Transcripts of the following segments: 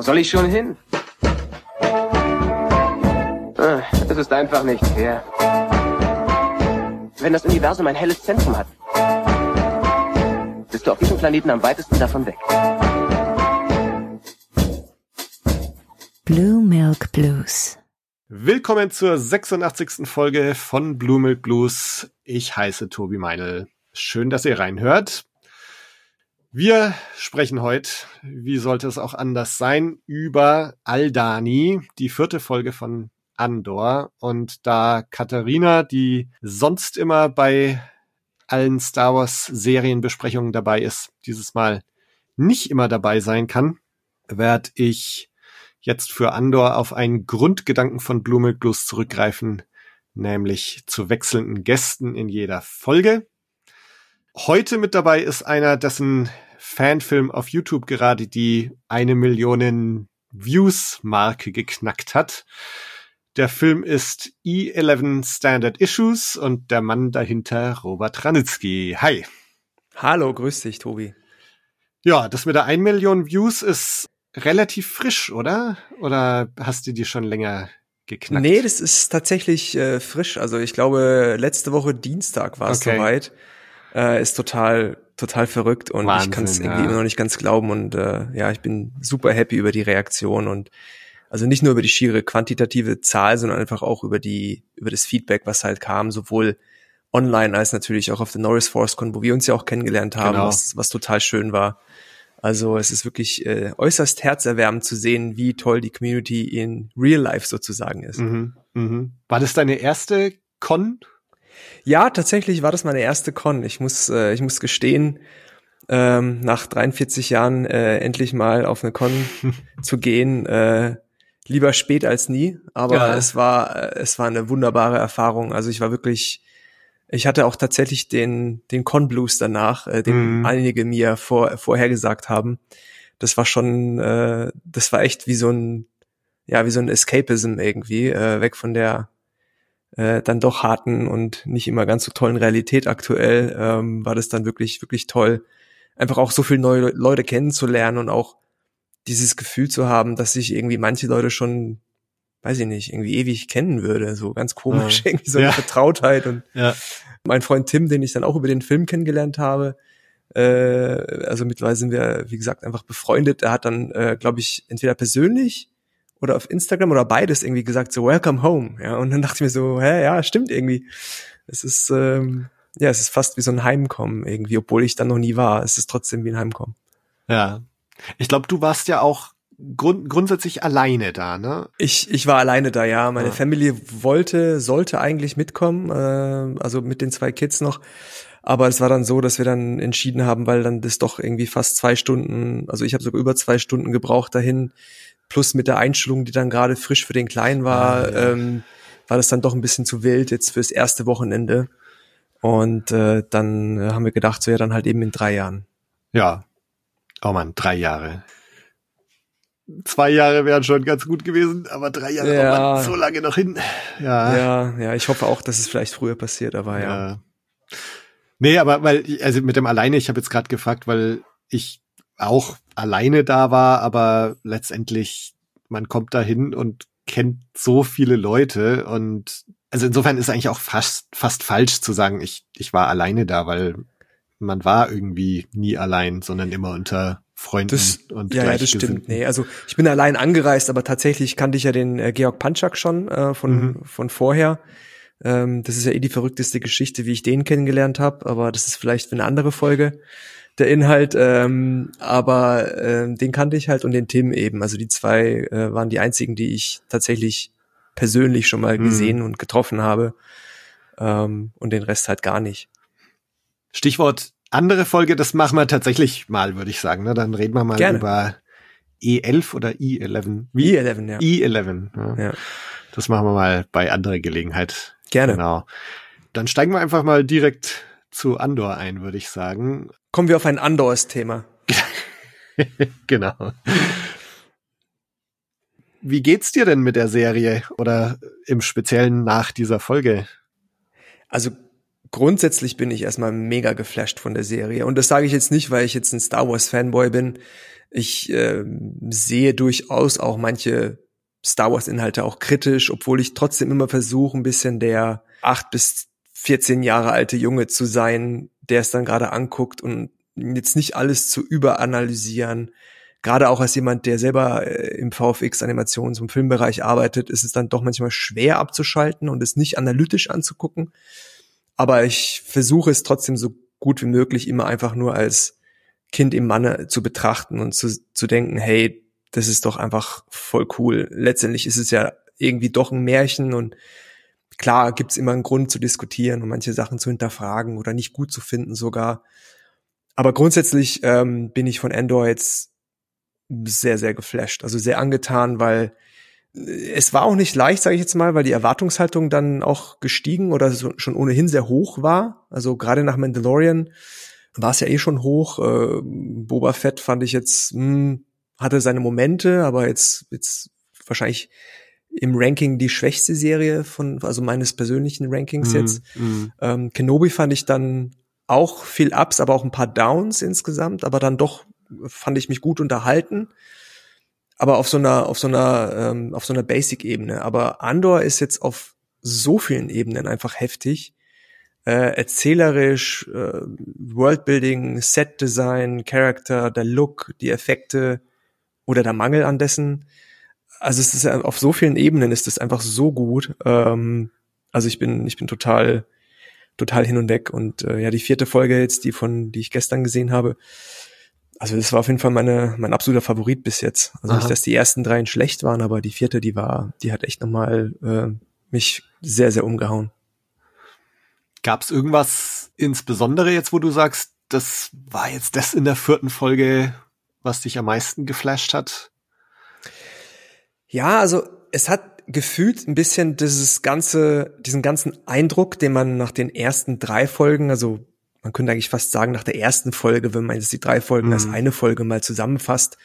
Wo soll ich schon hin? Ah, Es ist einfach nicht fair. Wenn das Universum ein helles Zentrum hat, bist du auf diesem Planeten am weitesten davon weg. Blue Milk Blues. Willkommen zur 86. Folge von Blue Milk Blues. Ich heiße Tobi Meinl. Schön, dass ihr reinhört. Wir sprechen heute, wie sollte es auch anders sein, über Aldani, die vierte Folge von Andor. Und da Katharina, die sonst immer bei allen Star Wars Serienbesprechungen dabei ist, dieses Mal nicht immer dabei sein kann, werde ich jetzt für Andor auf einen Grundgedanken von Milk Blues zurückgreifen, nämlich zu wechselnden Gästen in jeder Folge. Heute mit dabei ist einer, dessen Fanfilm auf YouTube gerade die eine Million Views-Marke geknackt hat. Der Film ist E11 Standard Issues und der Mann dahinter Robert Ranitzky. Hi. Hallo, grüß dich, Tobi. Ja, das mit der 1 Million Views ist relativ frisch, oder? Oder hast du die schon länger geknackt? Nee, das ist tatsächlich äh, frisch. Also ich glaube, letzte Woche Dienstag war es Okay. soweit. Äh, ist total, total verrückt und Wahnsinn, ich kann es ja. irgendwie immer noch nicht ganz glauben. Und äh, ja, ich bin super happy über die Reaktion und also nicht nur über die schiere quantitative Zahl, sondern einfach auch über die, über das Feedback, was halt kam, sowohl online als natürlich auch auf der Norris Force Con, wo wir uns ja auch kennengelernt haben, Genau. was, was total schön war. Also es ist wirklich äh, äußerst herzerwärmend zu sehen, wie toll die Community in Real Life sozusagen ist. Mhm, mhm. War das deine erste Con? Ja, tatsächlich war das meine erste Con. Ich muss, äh, ich muss gestehen, ähm, nach 43 Jahren äh, endlich mal auf eine Con zu gehen. Äh, lieber spät als nie, aber Ja. es war, äh, es war eine wunderbare Erfahrung. Also ich war wirklich, ich hatte auch tatsächlich den, den Con Blues danach, äh, den Mhm. einige mir vor, vorhergesagt haben. Das war schon, äh, das war echt wie so ein, ja, wie so ein Escapism irgendwie, äh, weg von der äh, dann doch harten und nicht immer ganz so tollen Realität aktuell, ähm, war das dann wirklich, wirklich toll, einfach auch so viele neue Leute kennenzulernen und auch dieses Gefühl zu haben, dass sich irgendwie manche Leute schon, weiß ich nicht, irgendwie ewig kennen würde, so ganz komisch, Ja. irgendwie so eine Ja. Vertrautheit und Ja. mein Freund Tim, den ich dann auch über den Film kennengelernt habe, äh, also mittlerweile sind wir, wie gesagt, einfach befreundet. Er hat dann, äh, glaube ich, entweder persönlich oder auf Instagram oder beides irgendwie gesagt, so Welcome home. Ja, und dann dachte ich mir so, hä, ja, stimmt irgendwie. Es ist, ähm, ja, es ist fast wie so ein Heimkommen irgendwie, obwohl ich dann noch nie war. Es ist trotzdem wie ein Heimkommen. Ja. Ich glaube, du warst ja auch grund grundsätzlich alleine da, ne? Ich, ich war alleine da, ja. Meine Ah. Family wollte, sollte eigentlich mitkommen, äh, also mit den zwei Kids noch. Aber es war dann so, dass wir dann entschieden haben, weil dann das doch irgendwie fast zwei Stunden, also ich habe sogar über zwei Stunden gebraucht dahin, plus mit der Einstellung, die dann gerade frisch für den Kleinen war, Ah, ja. ähm, war das dann doch ein bisschen zu wild jetzt fürs erste Wochenende. Und äh, dann äh, haben wir gedacht, so ja, dann halt eben in drei Jahren. Ja. Oh man, drei Jahre. Zwei Jahre wären schon ganz gut gewesen, aber drei Jahre, Ja. oh Mann, so lange noch hin. Ja. Ja, ja, ich hoffe auch, dass es vielleicht früher passiert, aber ja. ja. Nee, aber weil, also mit dem alleine, ich habe jetzt gerade gefragt, weil ich auch alleine da war, aber letztendlich, man kommt da hin und kennt so viele Leute und also insofern ist eigentlich auch fast, fast falsch zu sagen, ich, ich war alleine da, weil man war irgendwie nie allein, sondern immer unter Freunden Das, und ja, ja, das stimmt. Nee, also ich bin allein angereist, aber tatsächlich kannte ich ja den äh, Georg Panczak schon äh, von, Mhm. von vorher. Ähm, das ist ja eh die verrückteste Geschichte, wie ich den kennengelernt habe, aber das ist vielleicht für eine andere Folge der Inhalt. Ähm, aber ähm, den kannte ich halt und den Tim eben. Also die zwei äh, waren die einzigen, die ich tatsächlich persönlich schon mal Mhm. gesehen und getroffen habe. Ähm, und den Rest halt gar nicht. Stichwort andere Folge, das machen wir tatsächlich mal, würde ich sagen. Ne? Dann reden wir mal Gerne. über E11 oder I11. Wie? I11, ja. I11. Ja. ja. Das machen wir mal bei anderer Gelegenheit. Gerne. Genau. Dann steigen wir einfach mal direkt zu Andor ein, würde ich sagen. Kommen wir auf ein anderes Thema. genau. Wie geht's dir denn mit der Serie oder im Speziellen nach dieser Folge? Also grundsätzlich bin ich erstmal mega geflasht von der Serie. Und das sage ich jetzt nicht, weil ich jetzt ein Star Wars Fanboy bin. Ich äh, sehe durchaus auch manche Star Wars Inhalte auch kritisch, obwohl ich trotzdem immer versuche, ein bisschen der acht bis 14 Jahre alte Junge zu sein, der es dann gerade anguckt und jetzt nicht alles zu überanalysieren. Gerade auch als jemand, der selber äh, im VFX Animations- und Filmbereich arbeitet, ist es dann doch manchmal schwer abzuschalten und es nicht analytisch anzugucken. Aber ich versuche es trotzdem so gut wie möglich immer einfach nur als Kind im Manne zu betrachten und zu, zu denken, hey, das ist doch einfach voll cool. Letztendlich ist es ja irgendwie doch ein Märchen und klar gibt's immer einen Grund zu diskutieren und manche Sachen zu hinterfragen oder nicht gut zu finden sogar. Aber grundsätzlich ähm, bin ich von Endor jetzt sehr, sehr geflasht, also sehr angetan, weil äh, es war auch nicht leicht, sage ich jetzt mal, weil die Erwartungshaltung dann auch gestiegen oder so, schon ohnehin sehr hoch war. Also gerade nach Mandalorian war es ja eh schon hoch. Äh, Boba Fett fand ich jetzt, mh, hm, hatte seine Momente, aber jetzt, jetzt wahrscheinlich im Ranking die schwächste Serie von, also meines persönlichen Rankings mm, jetzt. Mm. Ähm, Kenobi fand ich dann auch viel Ups, aber auch ein paar Downs insgesamt, aber dann doch fand ich mich gut unterhalten. Aber auf so einer, auf so einer, ähm, auf so einer Basic-Ebene. Aber Andor ist jetzt auf so vielen Ebenen einfach heftig. Äh, erzählerisch, äh, Worldbuilding, Set-Design, Character, der Look, die Effekte oder der Mangel an dessen. Also es ist ja auf so vielen Ebenen ist es einfach so gut. Ähm, also ich bin, ich bin total, total hin und weg. Und äh, ja, die vierte Folge jetzt, die von, die ich gestern gesehen habe, also das war auf jeden Fall meine, mein absoluter Favorit bis jetzt. Also Aha. nicht, dass die ersten dreien schlecht waren, aber die vierte, die war, die hat echt nochmal äh, mich sehr, sehr umgehauen. Gab es irgendwas insbesondere jetzt, wo du sagst, das war jetzt das in der vierten Folge, was dich am meisten geflasht hat? Ja, also es hat gefühlt ein bisschen dieses ganze, diesen ganzen Eindruck, den man nach den ersten drei Folgen, also man könnte eigentlich fast sagen, nach der ersten Folge, wenn man jetzt die drei Folgen mhm. als eine Folge mal zusammenfasst,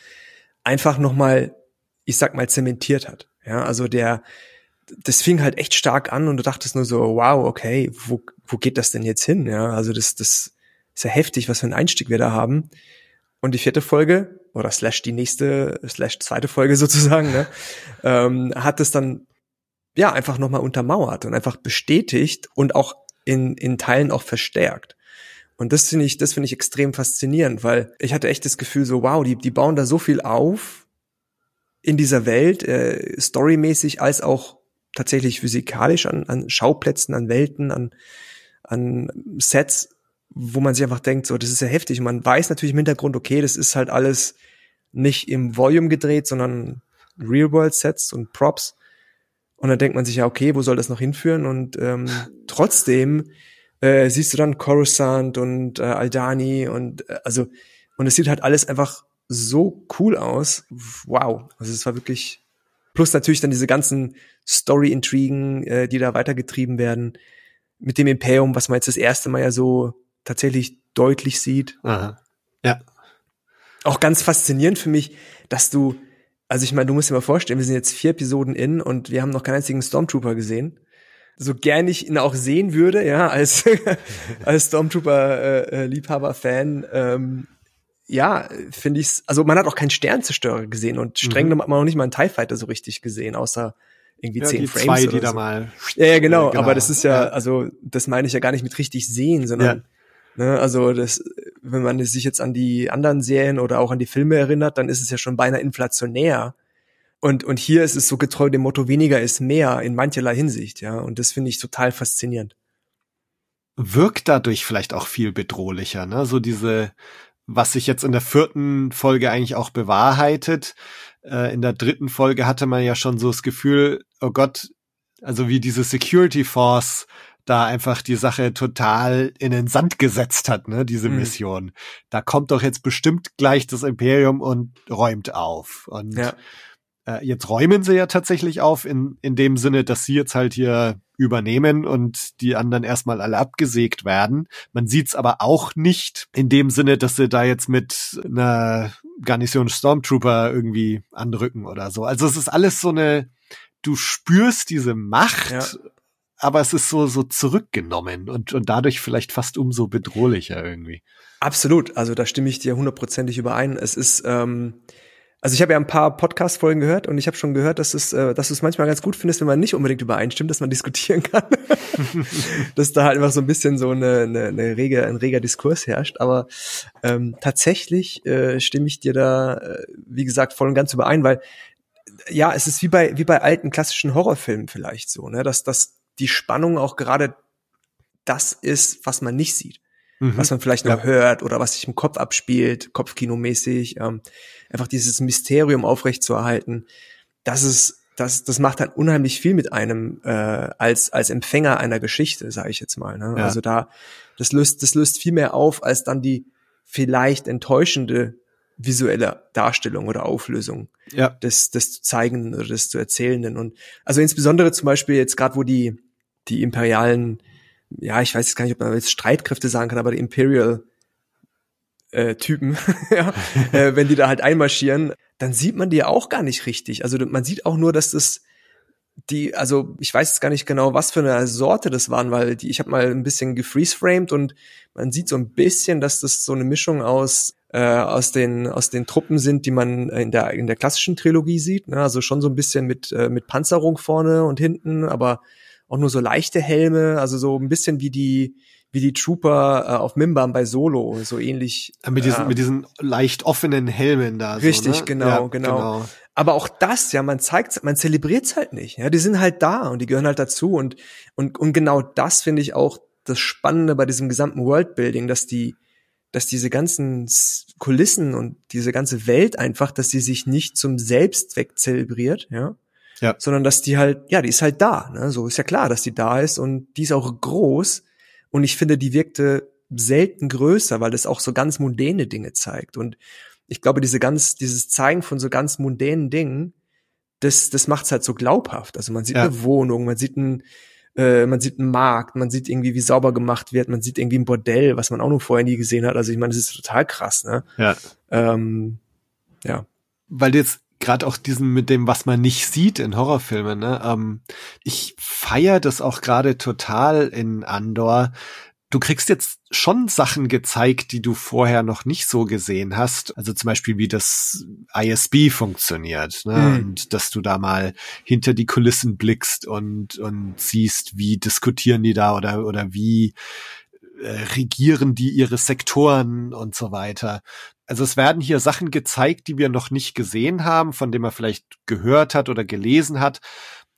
einfach nochmal, ich sag mal, zementiert hat. Ja, also der, das fing halt echt stark an und du dachtest nur so, wow, okay, wo, wo geht das denn jetzt hin? Ja, also das, das ist ja heftig, was für einen Einstieg wir da haben. Und die vierte Folge, oder slash die nächste, slash zweite Folge sozusagen, ne, ähm, hat es dann ja einfach nochmal untermauert und einfach bestätigt und auch in, in Teilen auch verstärkt. Und das finde ich, das finde ich extrem faszinierend, weil ich hatte echt das Gefühl so, wow, die, die bauen da so viel auf in dieser Welt, äh, storymäßig als auch tatsächlich physikalisch an, an Schauplätzen, an Welten, an, an Sets, wo man sich einfach denkt, so, das ist ja heftig. Und man weiß natürlich im Hintergrund, okay, das ist halt alles nicht im Volume gedreht, sondern Real-World-Sets und Props. Und dann denkt man sich ja, okay, wo soll das noch hinführen? Und ähm, trotzdem äh, siehst du dann Coruscant und äh, Aldani und äh, also und es sieht halt alles einfach so cool aus. Wow, also es war wirklich plus natürlich dann diese ganzen Story-Intrigen, äh, die da weitergetrieben werden mit dem Imperium, was man jetzt das erste Mal ja so tatsächlich deutlich sieht. Aha. Ja. Auch ganz faszinierend für mich, dass du, also ich meine, du musst dir mal vorstellen, wir sind jetzt vier Episoden in und wir haben noch keinen einzigen Stormtrooper gesehen so gern ich ihn auch sehen würde, ja, als, als Stormtrooper-Liebhaber-Fan, äh, äh, ähm, ja, finde ich's, also man hat auch keinen Sternzerstörer gesehen und streng mhm. hat man auch nicht mal einen TIE Fighter so richtig gesehen, außer irgendwie ja, zehn die Frames. Zwei, die so. da mal. Ja, ja genau, genau, aber das ist ja, also das meine ich ja gar nicht mit richtig sehen, sondern, ja. Ne, also das, wenn man sich jetzt an die anderen Serien oder auch an die Filme erinnert, dann ist es ja schon beinahe inflationär, und, und hier ist es so getreu dem Motto, weniger ist mehr in mancherlei Hinsicht, ja. Und das finde ich total faszinierend. Wirkt dadurch vielleicht auch viel bedrohlicher, ne? So diese, was sich jetzt in der vierten Folge eigentlich auch bewahrheitet. Äh, in der dritten Folge hatte man ja schon so das Gefühl, oh Gott, also wie diese Security Force da einfach die Sache total in den Sand gesetzt hat, ne, diese mhm. Mission. Da kommt doch jetzt bestimmt gleich das Imperium und räumt auf. Und ja. Äh, jetzt räumen sie ja tatsächlich auf, in, in dem Sinne, dass sie jetzt halt hier übernehmen und die anderen erstmal alle abgesägt werden. Man sieht's aber auch nicht in dem Sinne, dass sie da jetzt mit einer Garnison Stormtrooper irgendwie anrücken oder so. Also es ist alles so eine, du spürst diese Macht, ja. Aber es ist so, so zurückgenommen und, und dadurch vielleicht fast umso bedrohlicher irgendwie. Absolut, also da stimme ich dir hundertprozentig überein. Es ist, ähm, also ich habe ja ein paar Podcast-Folgen gehört und ich habe schon gehört, dass es, äh, dass du es manchmal ganz gut findest, wenn man nicht unbedingt übereinstimmt, dass man diskutieren kann. dass da halt einfach so ein bisschen so eine, eine, eine rege, ein reger Diskurs herrscht. Aber ähm, tatsächlich äh, stimme ich dir da, äh, wie gesagt, voll und ganz überein, weil ja, es ist wie bei, wie bei alten klassischen Horrorfilmen vielleicht so, ne, dass, dass die Spannung auch gerade das ist, was man nicht sieht mhm. was man vielleicht noch ja. hört oder was sich im Kopf abspielt, Kopfkinomäßig, ähm, einfach dieses Mysterium aufrechtzuerhalten, das ist das, das macht halt unheimlich viel mit einem äh, als als Empfänger einer Geschichte, sage ich jetzt mal. Ne? Ja. Also da das löst das löst viel mehr auf als dann die vielleicht enttäuschende visuelle Darstellung oder Auflösung ja. des des zu zeigenden oder des zu erzählenden und also insbesondere zum Beispiel jetzt gerade wo die die imperialen ja, ich weiß jetzt gar nicht, ob man jetzt Streitkräfte sagen kann, aber die Imperial äh, Typen, ja, äh, wenn die da halt einmarschieren, dann sieht man die auch gar nicht richtig. Also man sieht auch nur, dass das die, also ich weiß jetzt gar nicht genau, was für eine Sorte das waren, weil die, ich habe mal ein bisschen gefreeze-framed und man sieht so ein bisschen, dass das so eine Mischung aus äh, aus den aus den Truppen sind, die man in der in der klassischen Trilogie sieht. Ne? Also schon so ein bisschen mit äh, mit Panzerung vorne und hinten, aber auch nur so leichte Helme, also so ein bisschen wie die wie die Trooper äh, auf Mimbam bei Solo, so ähnlich. Mit diesen, äh, mit diesen leicht offenen Helmen da. Richtig, so, ne? genau, ja, genau, genau. Aber auch das, ja, man zeigt, man zelebriert's halt nicht. Ja, die sind halt da und die gehören halt dazu und und und genau das finde ich auch das Spannende bei diesem gesamten Worldbuilding, dass die dass diese ganzen Kulissen und diese ganze Welt einfach, dass sie sich nicht zum Selbstzweck zelebriert, ja, ja. sondern dass die halt, ja, die ist halt da. Ne? So ist ja klar, dass die da ist und die ist auch groß. Und ich finde, die wirkte selten größer, weil das auch so ganz mundäne Dinge zeigt. Und ich glaube, diese ganz, dieses Zeigen von so ganz mundänen Dingen, das, das macht's halt so glaubhaft. Also man sieht ja. eine Wohnung, man sieht ein, äh, man sieht einen Markt, man sieht irgendwie, wie sauber gemacht wird, man sieht irgendwie ein Bordell, was man auch noch vorher nie gesehen hat. Also ich meine, das ist total krass, ne? Ja. Ähm, ja. Weil du jetzt gerade auch diesen mit dem, was man nicht sieht in Horrorfilmen. Ne? Ähm, ich feiere das auch gerade total in Andor. Du kriegst jetzt schon Sachen gezeigt, die du vorher noch nicht so gesehen hast. Also zum Beispiel, wie das ISB funktioniert. Ne? Mhm. Und dass du da mal hinter die Kulissen blickst und, und siehst, wie diskutieren die da oder, oder wie äh, regieren die ihre Sektoren und so weiter. Also es werden hier Sachen gezeigt, die wir noch nicht gesehen haben, von denen man vielleicht gehört hat oder gelesen hat.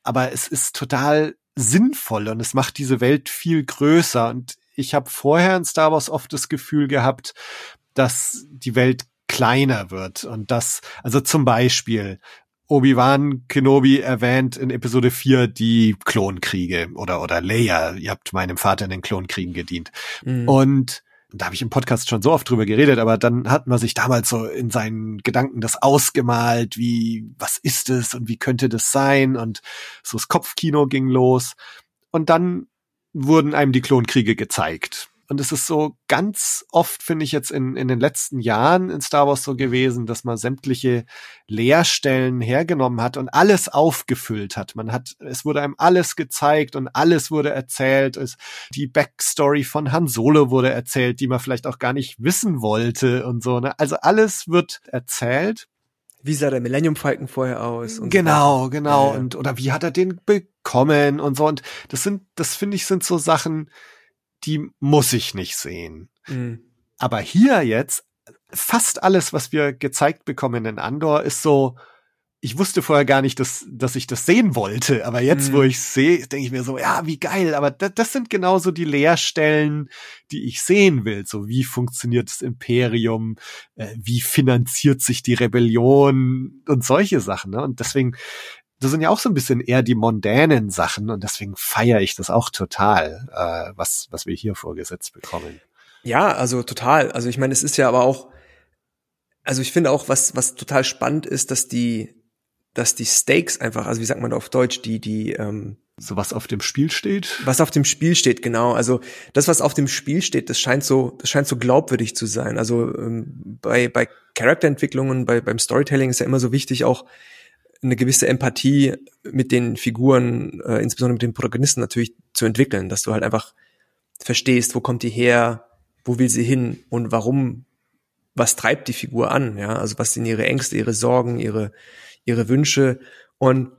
Aber es ist total sinnvoll und es macht diese Welt viel größer. Und ich habe vorher in Star Wars oft das Gefühl gehabt, dass die Welt kleiner wird und das, also zum Beispiel, Obi-Wan Kenobi erwähnt in Episode 4 die Klonkriege oder, oder Leia, ihr habt meinem Vater in den Klonkriegen gedient. Mhm. Und da habe ich im Podcast schon so oft drüber geredet, aber dann hat man sich damals so in seinen Gedanken das ausgemalt, wie, was ist es und wie könnte das sein? Und so das Kopfkino ging los. Und dann wurden einem die Klonkriege gezeigt. Und es ist so ganz oft, finde ich jetzt in, in den letzten Jahren in Star Wars so gewesen, dass man sämtliche Leerstellen hergenommen hat und alles aufgefüllt hat. Man hat, es wurde einem alles gezeigt und alles wurde erzählt. Es, die Backstory von Han Solo wurde erzählt, die man vielleicht auch gar nicht wissen wollte und so. Ne? Also alles wird erzählt. Wie sah der Millennium Falcon vorher aus? genau, so. genau. Ja. Und, oder wie hat er den bekommen und so. Und das sind, das finde ich, sind so Sachen, die muss ich nicht sehen. Mhm. Aber hier jetzt, fast alles, was wir gezeigt bekommen in Andor, ist so, ich wusste vorher gar nicht, dass, dass ich das sehen wollte, aber jetzt, mhm. wo ich sehe, denke ich mir so, ja, wie geil, aber das, das sind genauso die Leerstellen, die ich sehen will. So, wie funktioniert das Imperium, äh, wie finanziert sich die Rebellion und solche Sachen. Ne? Und deswegen das sind ja auch so ein bisschen eher die mondänen Sachen und deswegen feiere ich das auch total, äh, was, was wir hier vorgesetzt bekommen. Ja, also total. Also ich meine, es ist ja aber auch, also ich finde auch, was, was total spannend ist, dass die, dass die Stakes einfach, also wie sagt man auf Deutsch, die, die, ähm, so was auf dem Spiel steht? Was auf dem Spiel steht, genau. Also das, was auf dem Spiel steht, das scheint so, das scheint so glaubwürdig zu sein. Also ähm, bei, bei Charakterentwicklungen, bei, beim Storytelling ist ja immer so wichtig auch, eine gewisse Empathie mit den Figuren, äh, insbesondere mit den Protagonisten natürlich zu entwickeln, dass du halt einfach verstehst, wo kommt die her, wo will sie hin und warum, was treibt die Figur an, ja, also was sind ihre Ängste, ihre Sorgen, ihre, ihre Wünsche und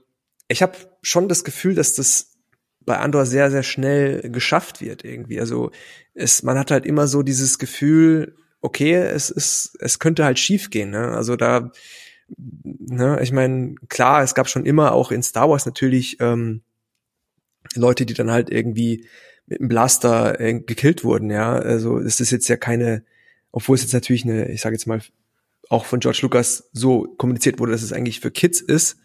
ich habe schon das Gefühl, dass das bei Andor sehr, sehr schnell geschafft wird irgendwie. Also es, man hat halt immer so dieses Gefühl, okay, es ist, es könnte halt schief gehen. Ne? Also da, ne, ich meine, klar, es gab schon immer auch in Star Wars natürlich ähm, Leute, die dann halt irgendwie mit einem Blaster äh, gekillt wurden, ja. Also es ist jetzt ja keine, obwohl es jetzt natürlich eine, ich sage jetzt mal, auch von George Lucas so kommuniziert wurde, dass es eigentlich für Kids ist,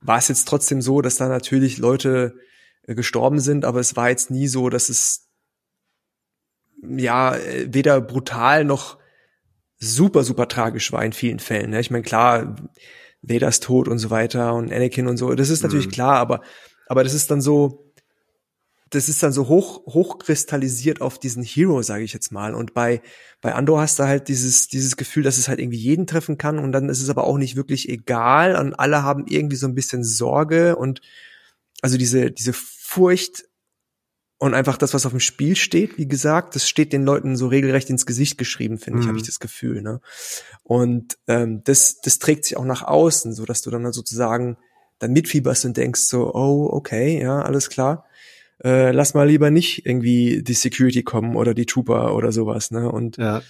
war es jetzt trotzdem so, dass da natürlich Leute äh, gestorben sind, aber es war jetzt nie so, dass es ja weder brutal noch super, super tragisch war in vielen Fällen. Ne? Ich meine, klar, Vedas Tod und so weiter und Anakin und so, das ist natürlich mhm. klar, aber, aber das ist dann so, das ist dann so hoch, hochkristallisiert auf diesen Hero, sage ich jetzt mal. Und bei, bei Andor hast du halt dieses, dieses Gefühl, dass es halt irgendwie jeden treffen kann und dann ist es aber auch nicht wirklich egal und alle haben irgendwie so ein bisschen Sorge und also diese, diese Furcht und einfach das, was auf dem Spiel steht, wie gesagt, das steht den Leuten so regelrecht ins Gesicht geschrieben, finde ich, mhm. habe ich das Gefühl. Ne? Und ähm, das, das trägt sich auch nach außen, so dass du dann sozusagen dann mitfieberst und denkst so, oh, okay, ja, alles klar äh, lass mal lieber nicht irgendwie die Security kommen oder die Trooper oder sowas, ne? Und ja.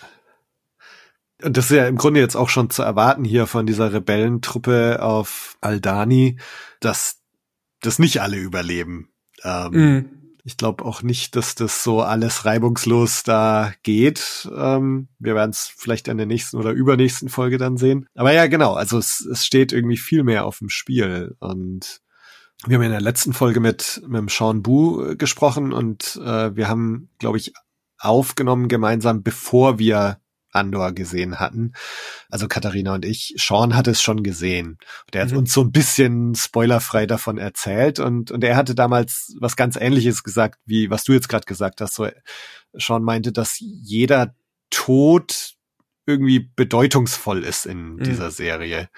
Und das ist ja im Grunde jetzt auch schon zu erwarten hier von dieser Rebellentruppe auf Aldani, dass das nicht alle überleben. Ähm, mm. Ich glaube auch nicht, dass das so alles reibungslos da geht. Ähm, wir werden es vielleicht in der nächsten oder übernächsten Folge dann sehen. Aber ja, genau, also es, es steht irgendwie viel mehr auf dem Spiel. Und wir haben in der letzten Folge mit, mit dem Sean Bu äh, gesprochen und äh, wir haben, glaube ich, aufgenommen gemeinsam, bevor wir Andor gesehen hatten. Also Katharina und ich. Sean hat es schon gesehen. Der hat mhm. uns so ein bisschen spoilerfrei davon erzählt und, und er hatte damals was ganz ähnliches gesagt, wie was du jetzt gerade gesagt hast. So, Sean meinte, dass jeder Tod irgendwie bedeutungsvoll ist in mhm. dieser Serie.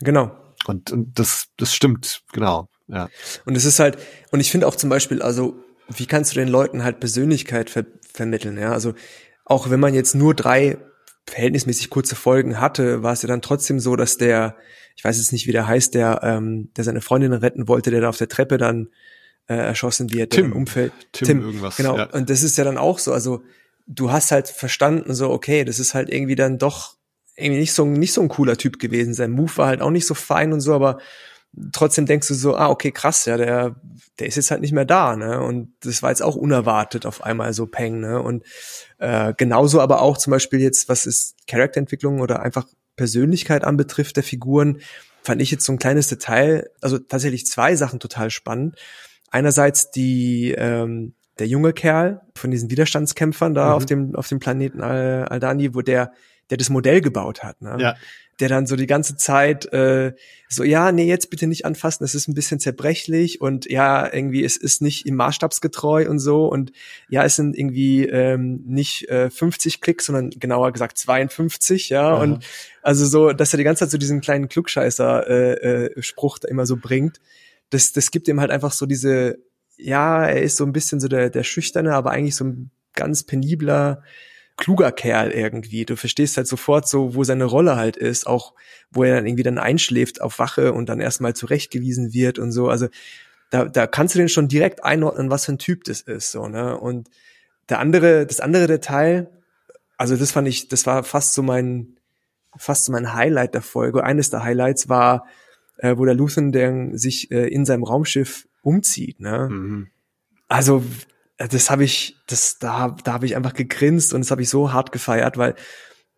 Genau. Und, und das, das stimmt, genau. Ja. Und es ist halt, und ich finde auch zum Beispiel, also, wie kannst du den Leuten halt Persönlichkeit ver vermitteln, ja? Also, auch wenn man jetzt nur drei verhältnismäßig kurze Folgen hatte, war es ja dann trotzdem so, dass der, ich weiß jetzt nicht, wie der heißt, der, ähm, der seine Freundin retten wollte, der da auf der Treppe dann äh, erschossen wird, Tim, Umfeld. Tim, Tim irgendwas. Genau. Ja. Und das ist ja dann auch so. Also du hast halt verstanden, so okay, das ist halt irgendwie dann doch irgendwie nicht so, nicht so ein cooler Typ gewesen. Sein Move war halt auch nicht so fein und so, aber trotzdem denkst du so, ah, okay, krass, ja, der, der ist jetzt halt nicht mehr da, ne? Und das war jetzt auch unerwartet auf einmal so Peng, ne? Und äh, genauso aber auch zum Beispiel jetzt, was ist Charakterentwicklung oder einfach Persönlichkeit anbetrifft der Figuren, fand ich jetzt so ein kleines Detail, also tatsächlich zwei Sachen total spannend. Einerseits die, ähm, der junge Kerl von diesen Widerstandskämpfern da mhm. auf dem, auf dem Planeten Aldani, wo der der das Modell gebaut hat, ne? Ja. Der dann so die ganze Zeit äh, so, ja, nee, jetzt bitte nicht anfassen, es ist ein bisschen zerbrechlich und ja, irgendwie, es ist nicht im Maßstabsgetreu und so und ja, es sind irgendwie ähm, nicht äh, 50 Klicks, sondern genauer gesagt 52, ja, Aha. und also so, dass er die ganze Zeit so diesen kleinen Klugscheißer äh, äh, immer so bringt, das, das gibt ihm halt einfach so diese, ja, er ist so ein bisschen so der, der Schüchterne, aber eigentlich so ein ganz penibler, kluger Kerl irgendwie. Du verstehst halt sofort so, wo seine Rolle halt ist, auch wo er dann irgendwie dann einschläft auf Wache und dann erstmal zurechtgewiesen wird und so. Also da, da kannst du den schon direkt einordnen, was für ein Typ das ist, so, ne? Und der andere, das andere Detail, also das fand ich, das war fast so mein, fast so mein Highlight der Folge. Eines der Highlights war, äh, wo der Luthen der sich äh, in seinem Raumschiff umzieht, ne? Mhm. Also das habe ich, das, da, da habe ich einfach gegrinst und das habe ich so hart gefeiert, weil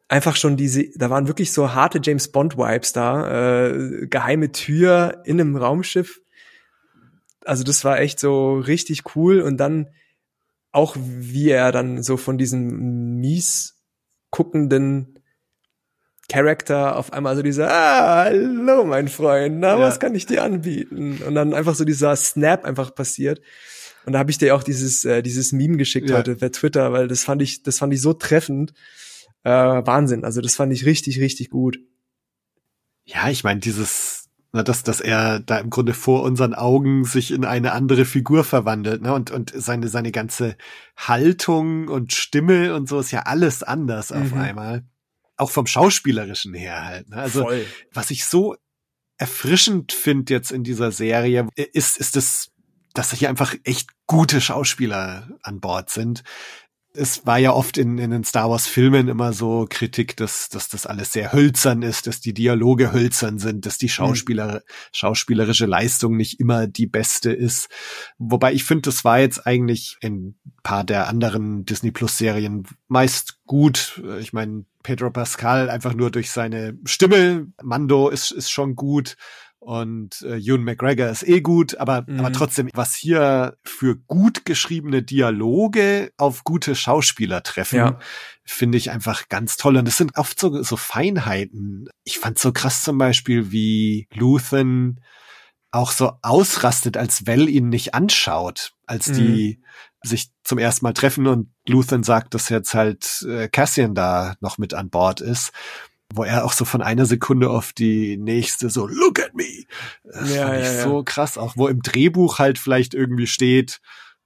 einfach schon diese, da waren wirklich so harte James Bond Vibes da, äh, geheime Tür in einem Raumschiff. Also das war echt so richtig cool und dann auch wie er dann so von diesem mies guckenden Charakter auf einmal so dieser, ah, hallo mein Freund, na, ja. was kann ich dir anbieten? Und dann einfach so dieser Snap einfach passiert. Und da habe ich dir auch dieses, äh, dieses Meme geschickt ja. heute per Twitter, weil das fand ich, das fand ich so treffend. Äh, Wahnsinn. Also das fand ich richtig, richtig gut. Ja, ich meine, dieses, Na, dass, dass er da im Grunde vor unseren Augen sich in eine andere Figur verwandelt, ne? Und, und seine, seine ganze Haltung und Stimme und so ist ja alles anders auf Mhm. einmal. Auch vom Schauspielerischen her halt. Ne? Also, Voll. was ich so erfrischend finde jetzt in dieser Serie, ist, ist das, dass hier einfach echt gute Schauspieler an Bord sind. Es war ja oft in, in den Star Wars Filmen immer so Kritik, dass, dass das alles sehr hölzern ist, dass die Dialoge hölzern sind, dass die Schauspieler, schauspielerische Leistung nicht immer die beste ist. Wobei ich finde, das war jetzt eigentlich in ein paar der anderen Disney Plus Serien meist gut. Ich meine, Pedro Pascal einfach nur durch seine Stimme. Mando ist, ist schon gut. Und äh, Ewan McGregor ist eh gut, aber, Mhm. aber trotzdem, was hier für gut geschriebene Dialoge auf gute Schauspieler treffen, Ja. finde ich einfach ganz toll. Und es sind oft so, so Feinheiten. Ich fand so krass zum Beispiel, wie Luthen auch so ausrastet, als Well ihn nicht anschaut, als Mhm. die sich zum ersten Mal treffen und Luthen sagt, dass jetzt halt äh, Cassian da noch mit an Bord ist, wo er auch so von einer Sekunde auf die nächste so look at me. Das Ja, fand ich ja, ja. so krass, auch wo im Drehbuch halt vielleicht irgendwie steht,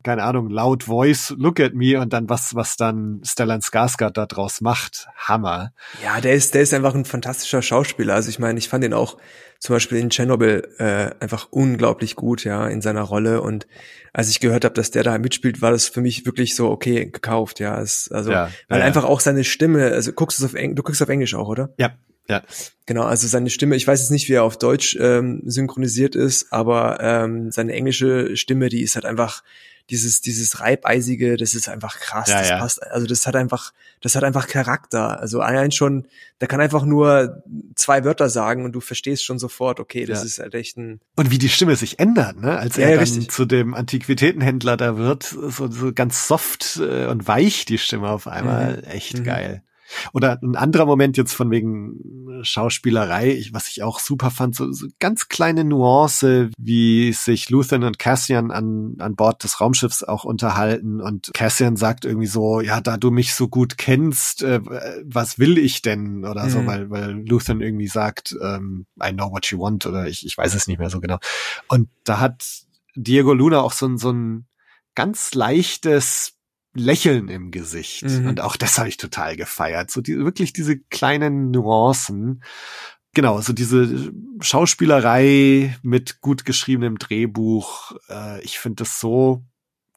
keine Ahnung, laut Voice, look at me und dann was, was dann Stellan Skarsgård da draus macht. Hammer. Ja, der ist, der ist einfach ein fantastischer Schauspieler. Also ich meine, ich fand ihn auch zum Beispiel in Chernobyl äh, einfach unglaublich gut, ja, in seiner Rolle. Und als ich gehört habe, dass der da mitspielt, war das für mich wirklich so okay gekauft, ja. Es, also Ja, weil ja, ja. einfach auch seine Stimme, also guckst du es auf Eng, du guckst auf Englisch auch, oder? Ja, ja. Genau, also seine Stimme, ich weiß jetzt nicht, wie er auf Deutsch ähm, synchronisiert ist, aber ähm, seine englische Stimme, die ist halt einfach dieses dieses reibeisige, das ist einfach krass, Ja, das ja. passt, also das hat einfach das hat einfach Charakter. Also allein schon, der kann einfach nur zwei Wörter sagen und du verstehst schon sofort, okay, das Ja. ist halt echt ein Und wie die Stimme sich ändert, ne? Als er dann richtig. zu dem Antiquitätenhändler da wird, so, so ganz soft äh, und weich die Stimme auf einmal. Echt Mhm. geil. Oder ein anderer Moment jetzt von wegen Schauspielerei, was ich auch super fand, so, so ganz kleine Nuance, wie sich Luthen und Cassian an, an Bord des Raumschiffs auch unterhalten und Cassian sagt irgendwie so, ja, da du mich so gut kennst, äh, was will ich denn? Oder so, Mhm. weil, weil Luthen irgendwie sagt, ähm, I know what you want oder ich, ich weiß es nicht mehr so genau. Und da hat Diego Luna auch so ein, so ein ganz leichtes Lächeln im Gesicht. Mhm. Und auch das habe ich total gefeiert. So die, wirklich diese kleinen Nuancen. Genau, so diese Schauspielerei mit gut geschriebenem Drehbuch. Äh, ich finde das so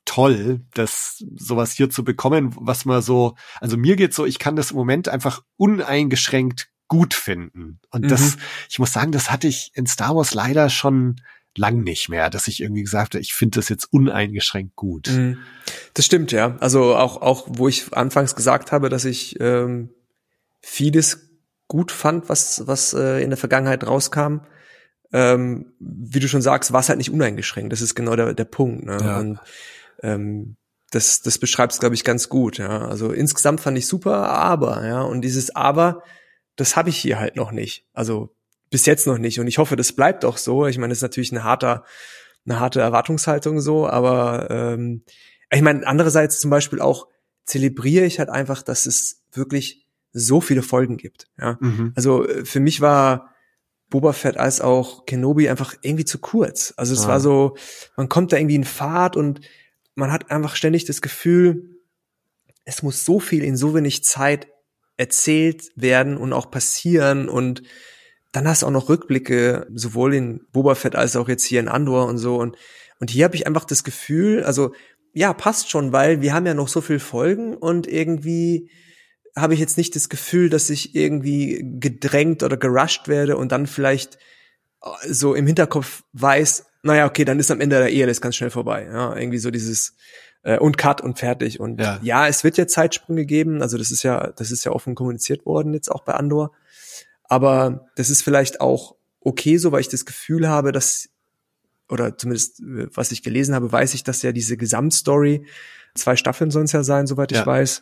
toll, das sowas hier zu bekommen, was man so, also mir geht's so, ich kann das im Moment einfach uneingeschränkt gut finden. Und Mhm. das, ich muss sagen, das hatte ich in Star Wars leider schon lang nicht mehr, dass ich irgendwie gesagt habe, ich finde das jetzt uneingeschränkt gut. Mhm. Das stimmt, ja. Also auch, auch, wo ich anfangs gesagt habe, dass ich ähm, vieles gut fand, was, was äh, in der Vergangenheit rauskam. Ähm, wie du schon sagst, war es halt nicht uneingeschränkt. Das ist genau der, der Punkt. Ne? Ja. Und ähm, das, das beschreibt es, glaube ich, ganz gut. Ja, also insgesamt fand ich super, aber ja, und dieses Aber, das habe ich hier halt noch nicht. Also bis jetzt noch nicht. Und ich hoffe, das bleibt auch so. Ich meine, das ist natürlich ein harter, eine harte Erwartungshaltung so, aber ähm, ich meine, andererseits zum Beispiel auch zelebriere ich halt einfach, dass es wirklich so viele Folgen gibt. Ja, Mhm. also äh, für mich war Boba Fett als auch Kenobi einfach irgendwie zu kurz. Also es Ah. war so, man kommt da irgendwie in Fahrt und man hat einfach ständig das Gefühl, es muss so viel in so wenig Zeit erzählt werden und auch passieren und dann hast du auch noch Rückblicke, sowohl in Boba Fett als auch jetzt hier in Andor und so und und hier habe ich einfach das Gefühl, also ja, passt schon, weil wir haben ja noch so viel Folgen und irgendwie habe ich jetzt nicht das Gefühl, dass ich irgendwie gedrängt oder gerusht werde und dann vielleicht äh, so im Hinterkopf weiß, naja, okay, dann ist am Ende der Ehe das ganz schnell vorbei. Ja, irgendwie so dieses äh, und Cut und fertig. Und Ja. ja. es wird ja Zeitsprünge geben. Also das ist ja, das ist ja offen kommuniziert worden jetzt auch bei Andor. Aber das ist vielleicht auch okay so, weil ich das Gefühl habe, dass oder zumindest äh, was ich gelesen habe, weiß ich, dass ja diese Gesamtstory zwei Staffeln sollen es ja sein, soweit ich Ja. weiß,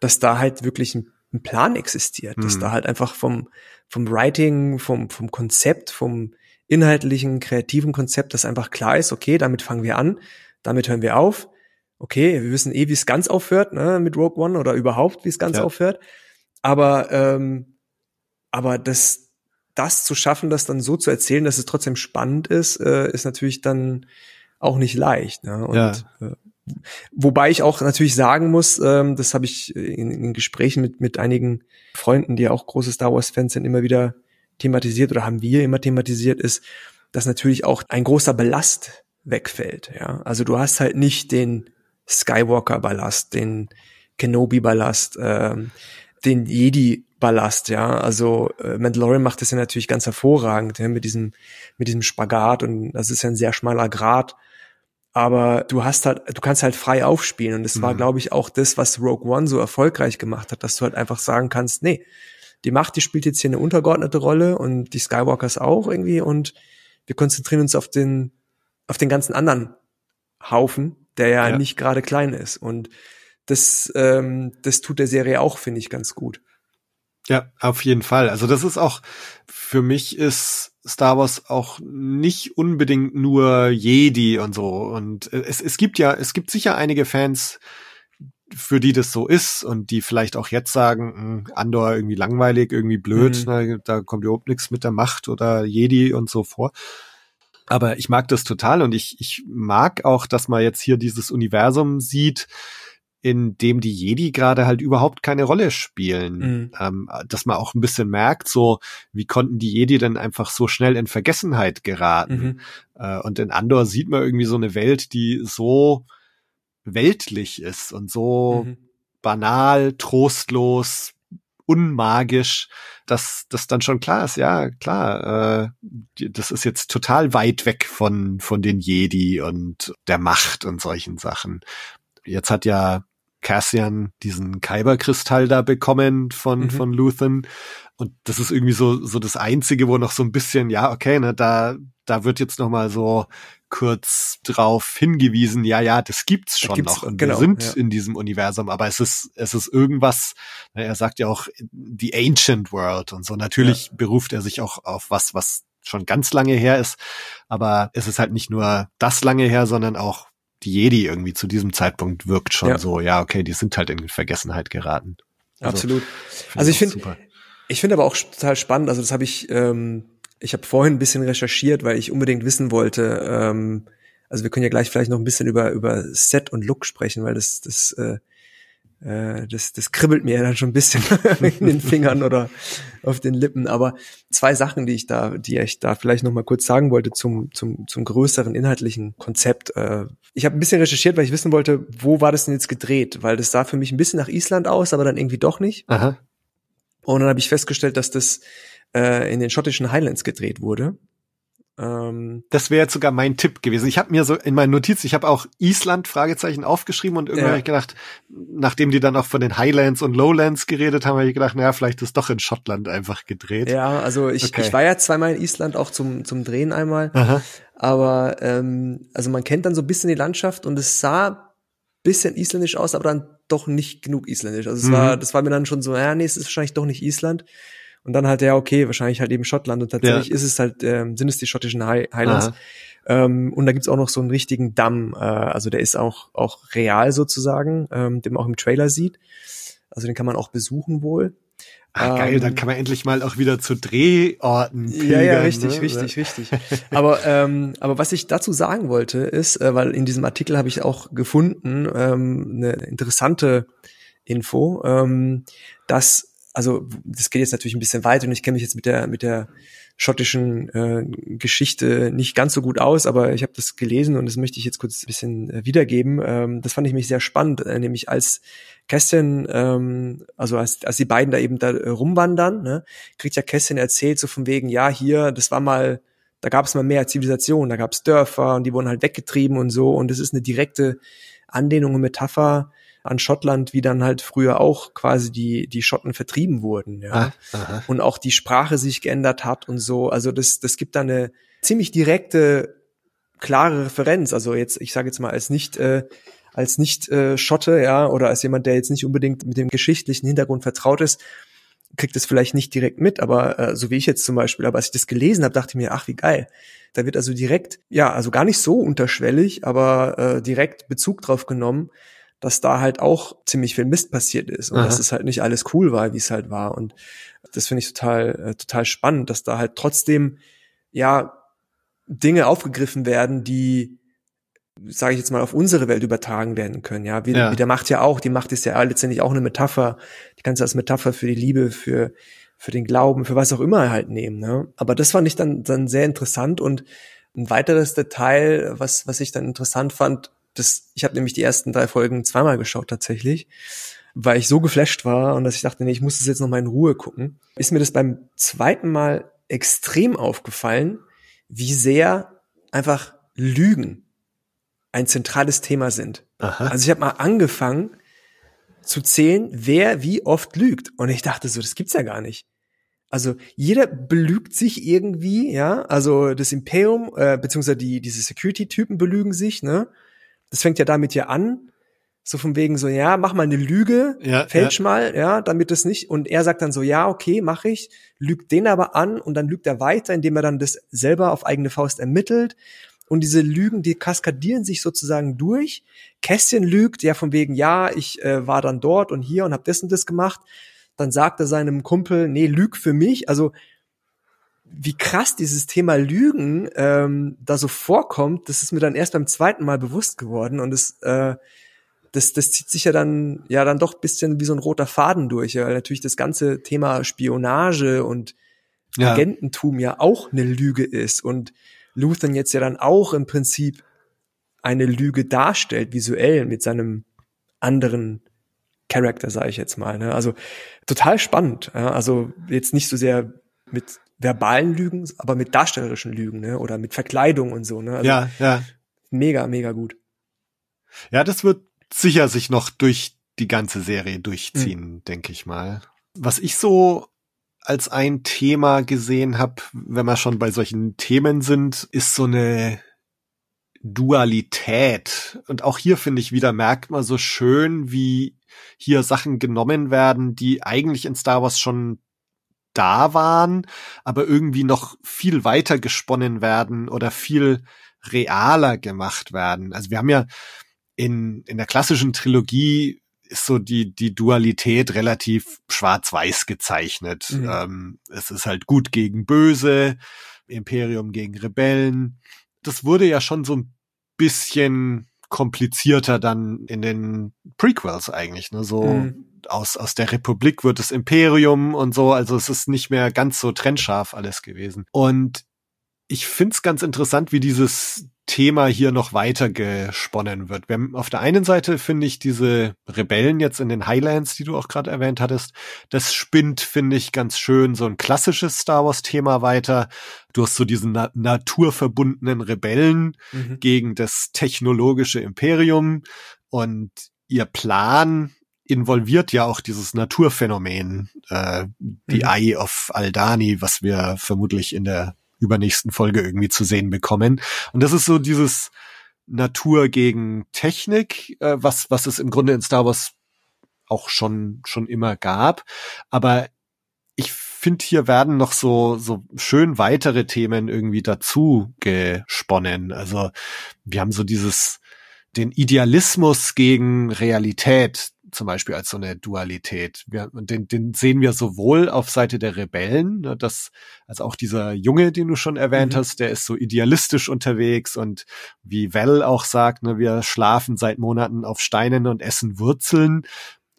dass da halt wirklich ein, ein Plan existiert, dass Mhm. da halt einfach vom vom Writing, vom vom Konzept, vom inhaltlichen, kreativen Konzept, dass einfach klar ist, okay, damit fangen wir an, damit hören wir auf. Okay, wir wissen eh, wie es ganz aufhört, ne, mit Rogue One oder überhaupt, wie es ganz Ja. aufhört. Aber ähm, aber das das zu schaffen, das dann so zu erzählen, dass es trotzdem spannend ist, äh, ist natürlich dann auch nicht leicht. Ne? Und, Ja. äh, wobei ich auch natürlich sagen muss, ähm, das habe ich in, in Gesprächen mit, mit einigen Freunden, die ja auch große Star Wars-Fans sind, immer wieder thematisiert oder haben wir immer thematisiert, ist, dass natürlich auch ein großer Ballast wegfällt. Ja, also du hast halt nicht den Skywalker-Ballast, den Kenobi-Ballast, ähm, den Jedi-Ballast. Ja, also äh, Mandalorian macht das ja natürlich ganz hervorragend ja, mit diesem mit diesem Spagat und das ist ja ein sehr schmaler Grad. Aber du hast halt, du kannst halt frei aufspielen und das war, Mhm. glaube ich, auch das, was Rogue One so erfolgreich gemacht hat, dass du halt einfach sagen kannst, nee, die Macht, die spielt jetzt hier eine untergeordnete Rolle und die Skywalkers auch irgendwie und wir konzentrieren uns auf den, auf den ganzen anderen Haufen, der ja, Ja. nicht gerade klein ist. Und das, ähm, das tut der Serie auch, finde ich, ganz gut. Ja, auf jeden Fall. Also das ist auch, für mich ist Star Wars auch nicht unbedingt nur Jedi und so. Und äh, es, es gibt ja, es gibt sicher einige Fans, für die das so ist und die vielleicht auch jetzt sagen, "Mh, Andor irgendwie langweilig, irgendwie blöd, Mhm. ne, da kommt überhaupt nichts mit der Macht oder Jedi und so vor. Aber ich mag das total und ich, ich mag auch, dass man jetzt hier dieses Universum sieht, in dem die Jedi gerade halt überhaupt keine Rolle spielen. Mhm. Ähm, dass man auch ein bisschen merkt, so, wie konnten die Jedi denn einfach so schnell in Vergessenheit geraten? Mhm. Äh, und in Andor sieht man irgendwie so eine Welt, die so weltlich ist und so Mhm. banal, trostlos, unmagisch, dass das dann schon klar ist, ja, klar, äh, das ist jetzt total weit weg von, von den Jedi und der Macht und solchen Sachen. Jetzt hat ja Cassian diesen Kyberkristall da bekommen von, Mhm. von Luthen. Und das ist irgendwie so, so das Einzige, wo noch so ein bisschen, ja, okay, ne, da, da wird jetzt noch mal so kurz drauf hingewiesen, ja, ja, das gibt's Das schon gibt's, noch. Und genau, wir sind ja. in diesem Universum, aber es ist, es ist irgendwas, ne, er sagt ja auch die Ancient World und so. Natürlich beruft er sich auch auf was, was schon ganz lange her ist. Aber es ist halt nicht nur das lange her, sondern auch die Jedi irgendwie zu diesem Zeitpunkt wirkt schon Ja. so, ja, okay, die sind halt in Vergessenheit geraten. Also, Absolut. find Also ich finde. Ich finde aber auch total spannend, also das habe ich, ähm, ich habe vorhin ein bisschen recherchiert, weil ich unbedingt wissen wollte, ähm, also wir können ja gleich vielleicht noch ein bisschen über, über Set und Look sprechen, weil das, das, äh, äh, das, das kribbelt mir ja dann schon ein bisschen in den Fingern oder auf den Lippen. Aber zwei Sachen, die ich da, die ich da vielleicht noch mal kurz sagen wollte zum, zum, zum größeren inhaltlichen Konzept. Äh, ich habe ein bisschen recherchiert, weil ich wissen wollte, wo war das denn jetzt gedreht? Weil das sah für mich ein bisschen nach Island aus, aber dann irgendwie doch nicht. Aha. Und dann habe ich festgestellt, dass das äh, in den schottischen Highlands gedreht wurde. Ähm, Das wäre jetzt sogar mein Tipp gewesen. Ich habe mir so in meinen Notizen, ich habe auch Island Fragezeichen aufgeschrieben und irgendwann Ja. habe ich gedacht, nachdem die dann auch von den Highlands und Lowlands geredet haben, habe ich gedacht, naja, vielleicht ist doch in Schottland einfach gedreht. ja, also ich, Okay. ich war ja zweimal in Island, auch zum, zum Drehen einmal. Aha. Aber ähm, also man kennt dann so ein bisschen die Landschaft und es sah bisschen isländisch aus, aber dann doch nicht genug isländisch. Also es Mhm. war, das war mir dann schon so, ja, nee, es ist wahrscheinlich doch nicht Island. Und dann halt, ja, okay, wahrscheinlich halt eben Schottland. Und tatsächlich Ja. ist es halt, ähm, sind es die schottischen High Highlands. Ähm, und da gibt's auch noch so einen richtigen Damm. Äh, also der ist auch, auch real sozusagen, ähm, den man auch im Trailer sieht. Also den kann man auch besuchen wohl. Ah, geil, Ähm, dann kann man endlich mal auch wieder zu Drehorten pilgern. Ja, ja, richtig, ne? richtig, richtig. Aber, ähm, aber was ich dazu sagen wollte, ist, äh, weil in diesem Artikel habe ich auch gefunden, ähm, eine interessante Info, ähm, dass, also das geht jetzt natürlich ein bisschen weit und ich kenne mich jetzt mit der, mit der schottischen äh, Geschichte nicht ganz so gut aus, aber ich habe das gelesen und das möchte ich jetzt kurz ein bisschen äh, wiedergeben. Ähm, das fand ich mich sehr spannend, äh, nämlich als Kästchen, ähm, also als, als die beiden da eben da äh, rumwandern, ne, kriegt ja Kästchen erzählt, so von wegen, ja, hier, das war mal, da gab es mal mehr Zivilisation, da gab es Dörfer und die wurden halt weggetrieben und so und das ist eine direkte Anlehnung und Metapher an Schottland, wie dann halt früher auch quasi die, die Schotten vertrieben wurden, ja. Ah. Und auch die Sprache sich geändert hat und so. Also das, das gibt da eine ziemlich direkte, klare Referenz. Also jetzt, ich sage jetzt mal, als nicht, äh, als nicht äh, Schotte, ja, oder als jemand, der jetzt nicht unbedingt mit dem geschichtlichen Hintergrund vertraut ist, kriegt es vielleicht nicht direkt mit, aber äh, so wie ich jetzt zum Beispiel, aber als ich das gelesen habe, dachte ich mir, ach wie geil. Da wird also direkt, ja, also gar nicht so unterschwellig, aber äh, direkt Bezug drauf genommen, dass da halt auch ziemlich viel Mist passiert ist und Aha. dass es halt nicht alles cool war, wie es halt war. Und das finde ich total, äh, total spannend, dass da halt trotzdem, ja, Dinge aufgegriffen werden, die, sage ich jetzt mal, auf unsere Welt übertragen werden können. Ja, wie, Ja. wie der Macht ja auch. Die Macht ist ja letztendlich auch eine Metapher. Die kannst du als Metapher für die Liebe, für für den Glauben, für was auch immer halt nehmen. Ne? Aber das fand ich dann dann sehr interessant und ein weiteres Detail, was was ich dann interessant fand, das ich habe nämlich die ersten drei Folgen zweimal geschaut tatsächlich, weil ich so geflasht war und dass ich dachte, nee, ich muss das jetzt noch mal in Ruhe gucken. Ist mir das beim zweiten Mal extrem aufgefallen, wie sehr einfach Lügen ein zentrales Thema sind. Aha. Also ich habe mal angefangen zu zählen, wer wie oft lügt. Und ich dachte so, das gibt's ja gar nicht. Also jeder belügt sich irgendwie, ja. Also das Imperium, äh, beziehungsweise die, diese Security-Typen belügen sich, ne? Das fängt ja damit ja an. So von wegen so, ja, mach mal eine Lüge, Ja, fälsch mal, ja, damit das nicht. Und er sagt dann so, ja, okay, mach ich, lügt den aber an und dann lügt er weiter, indem er dann das selber auf eigene Faust ermittelt. Und diese Lügen, die kaskadieren sich sozusagen durch. Kästchen lügt, ja, von wegen, ja, ich äh, war dann dort und hier und hab das und das gemacht. Dann sagt er seinem Kumpel, nee, lüg für mich. Also wie krass dieses Thema Lügen ähm, da so vorkommt, das ist mir dann erst beim zweiten Mal bewusst geworden und es äh, das, das zieht sich ja dann ja dann doch bisschen wie so ein roter Faden durch, ja, weil natürlich das ganze Thema Spionage und Ja. Agententum ja auch eine Lüge ist und Luthern jetzt ja dann auch im Prinzip eine Lüge darstellt, visuell mit seinem anderen Charakter, sage ich jetzt mal. Ne? Also total spannend. Ja? Also jetzt nicht so sehr mit verbalen Lügen, aber mit darstellerischen Lügen ne? oder mit Verkleidung und so. Ne? Also ja, ja. mega, mega gut. Ja, das wird sicher sich noch durch die ganze Serie durchziehen, denke ich mal. Was ich so als ein Thema gesehen habe, wenn wir schon bei solchen Themen sind, ist so eine Dualität. Und auch hier finde ich wieder, merkt man so schön, wie hier Sachen genommen werden, die eigentlich in Star Wars schon da waren, aber irgendwie noch viel weiter gesponnen werden oder viel realer gemacht werden. Also wir haben ja in, in der klassischen Trilogie ist so die, die Dualität relativ schwarz-weiß gezeichnet. Mhm. Ähm, es ist halt gut gegen böse, Imperium gegen Rebellen. Das wurde ja schon so ein bisschen komplizierter dann in den Prequels eigentlich, ne? So Mhm. Aus, aus der Republik wird das Imperium und so, also es ist nicht mehr ganz so trennscharf alles gewesen. Und ich find's ganz interessant, wie dieses Thema hier noch weiter gesponnen wird. Wir haben auf der einen Seite finde ich diese Rebellen jetzt in den Highlands, die du auch gerade erwähnt hattest, das spinnt, finde ich, ganz schön so ein klassisches Star Wars Thema weiter. Du hast so diesen na naturverbundenen Rebellen Mhm. gegen das technologische Imperium und ihr Plan involviert ja auch dieses Naturphänomen, äh, die Mhm. Eye of Aldani, was wir vermutlich in der übernächsten Folge irgendwie zu sehen bekommen. Und das ist so dieses Natur gegen Technik, äh, was, was es im Grunde in Star Wars auch schon, schon immer gab. Aber ich finde, hier werden noch so, so schön weitere Themen irgendwie dazu gesponnen. Also wir haben so dieses, den Idealismus gegen Realität zum Beispiel als so eine Dualität. Wir, den, den sehen wir sowohl auf Seite der Rebellen, ne, dass, also auch dieser Junge, den du schon erwähnt Mhm. hast, der ist so idealistisch unterwegs und wie Val auch sagt, ne, wir schlafen seit Monaten auf Steinen und essen Wurzeln,